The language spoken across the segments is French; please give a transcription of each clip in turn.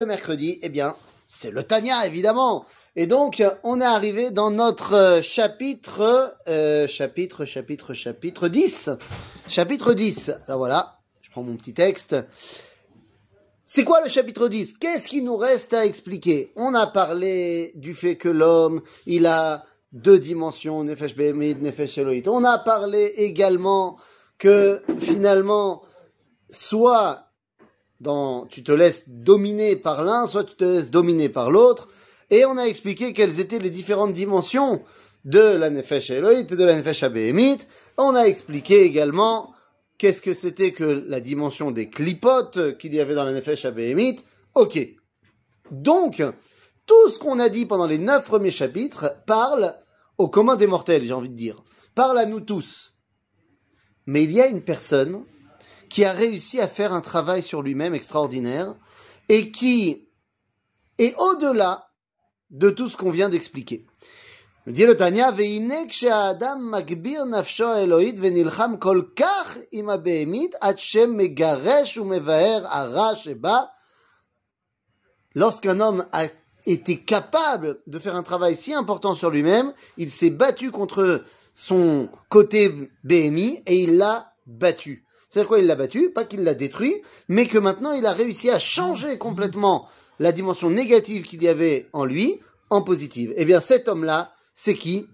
le mercredi, eh bien, c'est le Tania, évidemment. Et donc, on est arrivé dans notre euh, chapitre, euh, chapitre, chapitre, chapitre 10. Chapitre 10. Alors voilà, je prends mon petit texte. C'est quoi le chapitre 10 Qu'est-ce qui nous reste à expliquer? On a parlé du fait que l'homme, il a deux dimensions, Nefesh Behemid, Nefesh Elohit. On a parlé également que finalement, soit dans, tu te laisses dominer par l'un, soit tu te laisses dominer par l'autre. Et on a expliqué quelles étaient les différentes dimensions de la Nefesh Elohit et de la Nefesh Abéhémite. On a expliqué également qu'est-ce que c'était que la dimension des clipotes qu'il y avait dans la Nefesh Abéhémite. Ok. Donc, tout ce qu'on a dit pendant les neuf premiers chapitres parle au commun des mortels, j'ai envie de dire. Parle à nous tous. Mais il y a une personne qui a réussi à faire un travail sur lui-même extraordinaire et qui est au-delà de tout ce qu'on vient d'expliquer. Dit le Tanya. Lorsqu'un homme a été capable de faire un travail si important sur lui-même, il s'est battu contre son côté BMI et il l'a battu. C'est-à-dire quoi Il l'a battu, pas qu'il l'a détruit, mais que maintenant il a réussi à changer complètement la dimension négative qu'il y avait en lui en positive. Eh bien, cet homme-là, c'est qui?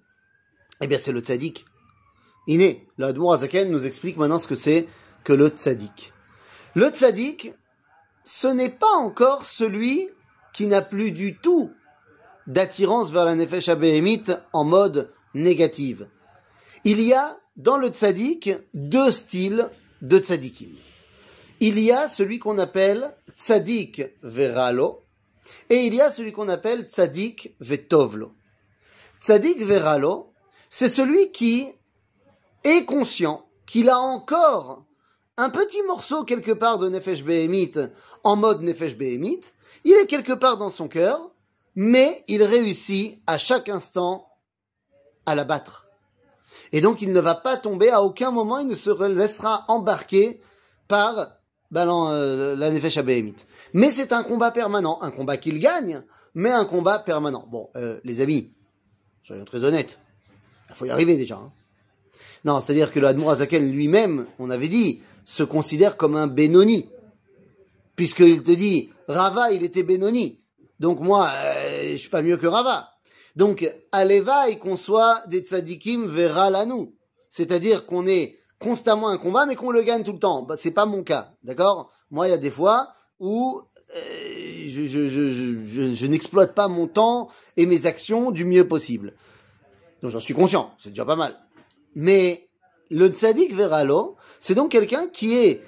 Eh bien, c'est le tzaddik. Iné, le Azaken nous explique maintenant ce que c'est que le tzaddik. Le tzaddik, ce n'est pas encore celui qui n'a plus du tout d'attirance vers la nefesh abéhémite en mode négative. Il y a dans le tzaddik deux styles de tzadikim. Il y a celui qu'on appelle tzadik veralo et il y a celui qu'on appelle tzadik vetovlo. Tzadik veralo, c'est celui qui est conscient qu'il a encore un petit morceau quelque part de Nefesh Behemit en mode Nefesh Behemit. Il est quelque part dans son cœur, mais il réussit à chaque instant à l'abattre. Et donc, il ne va pas tomber, à aucun moment, il ne se laissera embarquer par ben, euh, la Nefesh. Mais c'est un combat permanent, un combat qu'il gagne, mais un combat permanent. Bon, euh, les amis, soyons très honnêtes, il faut y arriver déjà. Hein. Non, c'est-à-dire que l'Admour Azaken lui-même, on avait dit, se considère comme un Benoni. Puisqu'il te dit, Rava, il était Benoni. Donc moi, euh, je suis pas mieux que Rava. Donc, et qu'on soit des tzadikim verra nous. C'est-à-dire qu'on est constamment un combat, mais qu'on le gagne tout le temps. Bah, c'est pas mon cas, d'accord? Moi, il y a des fois où euh, je, je, je, n'exploite pas mon temps et mes actions du mieux possible. Donc, j'en suis conscient, c'est déjà pas mal. Mais le tzadik veralo, c'est donc quelqu'un qui est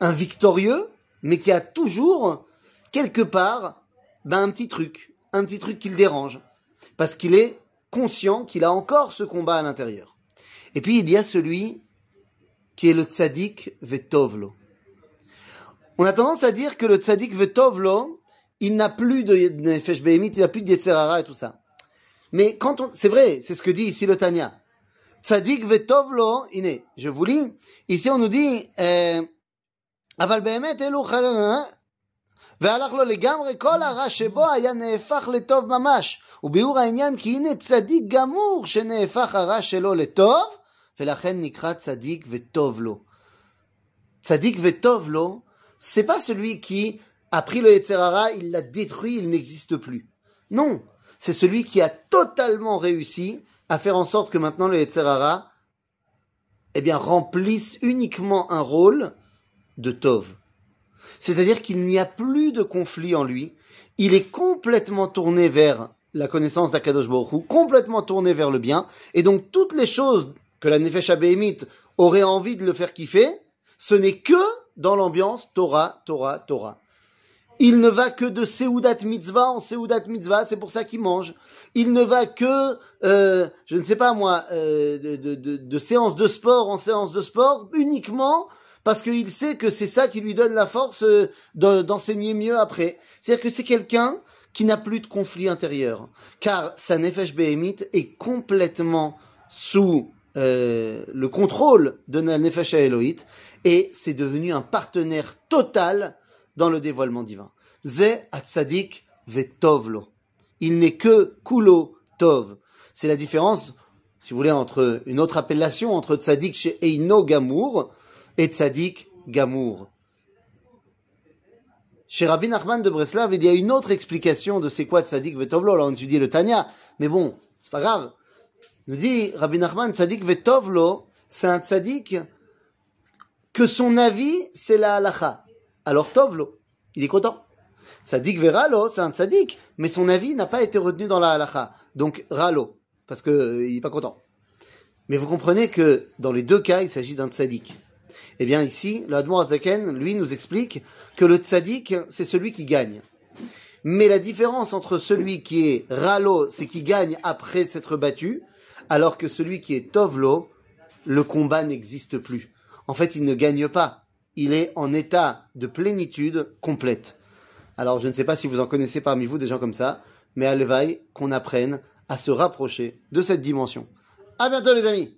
un victorieux, mais qui a toujours quelque part ben, un petit truc, un petit truc qui le dérange parce qu'il est conscient qu'il a encore ce combat à l'intérieur. Et puis il y a celui qui est le tzaddik vetovlo. On a tendance à dire que le tzaddik vetovlo, il n'a plus de nefesh behemit, il n'a plus de yetzerara et tout ça. Mais quand on, c'est vrai, c'est ce que dit ici le Tanya. Tzadik vetovlo, iné, je vous lis. Ici on nous dit, euh, aval behemet elu והלך לו לגמרי, כל הרע שבו היה נהפך לטוב ממש. וביאור העניין כי הנה צדיק גמור שנהפך הרע שלו לטוב, ולכן נקרא צדיק וטוב לו. צדיק וטוב לו, c'est pas celui qui a pris le Yetzerara, il l'a détruit, il n'existe plus. Non, c'est celui qui a totalement réussi à faire en sorte que maintenant le Yetzerara, eh bien, remplisse uniquement un rôle de Tov. C'est-à-dire qu'il n'y a plus de conflit en lui. Il est complètement tourné vers la connaissance d'Akadosh Baruch complètement tourné vers le bien. Et donc, toutes les choses que la Nefesh Abéhémite aurait envie de le faire kiffer, ce n'est que dans l'ambiance Torah, Torah, Torah. Il ne va que de Seudat Mitzvah en Seudat Mitzvah, c'est pour ça qu'il mange. Il ne va que, euh, je ne sais pas moi, euh, de, de, de séance de sport en séance de sport, uniquement parce qu'il sait que c'est ça qui lui donne la force euh, d'enseigner mieux après. C'est-à-dire que c'est quelqu'un qui n'a plus de conflit intérieur, car sa nefesh behemite est complètement sous euh, le contrôle de la nefesh Elohit, et c'est devenu un partenaire total dans le dévoilement divin. Ze atzadik vetovlo. Il n'est que kulo tov. C'est la différence, si vous voulez, entre une autre appellation entre tzadik chez Eino Gamour et tzadik Gamour. Chez Rabbi Nachman de Breslav, il y a une autre explication de c'est quoi tzadik vetovlo. Alors on étudie le Tanya, mais bon, c'est pas grave. Nous dit Rabbi Nachman, tzadik vetovlo, c'est un tzadik que son avis, c'est la halacha. Alors tovlo, il est content. Tzadik veralo, c'est un tzadik, mais son avis n'a pas été retenu dans la halacha. Donc ralo, parce qu'il euh, il est pas content. Mais vous comprenez que dans les deux cas, il s'agit d'un tzadik. Eh bien ici, le Admor lui, nous explique que le tzadik, c'est celui qui gagne. Mais la différence entre celui qui est ralo, c'est qui gagne après s'être battu, alors que celui qui est tovlo, le combat n'existe plus. En fait, il ne gagne pas. Il est en état de plénitude complète. Alors, je ne sais pas si vous en connaissez parmi vous des gens comme ça, mais à l'éveil, qu'on apprenne à se rapprocher de cette dimension. À bientôt, les amis!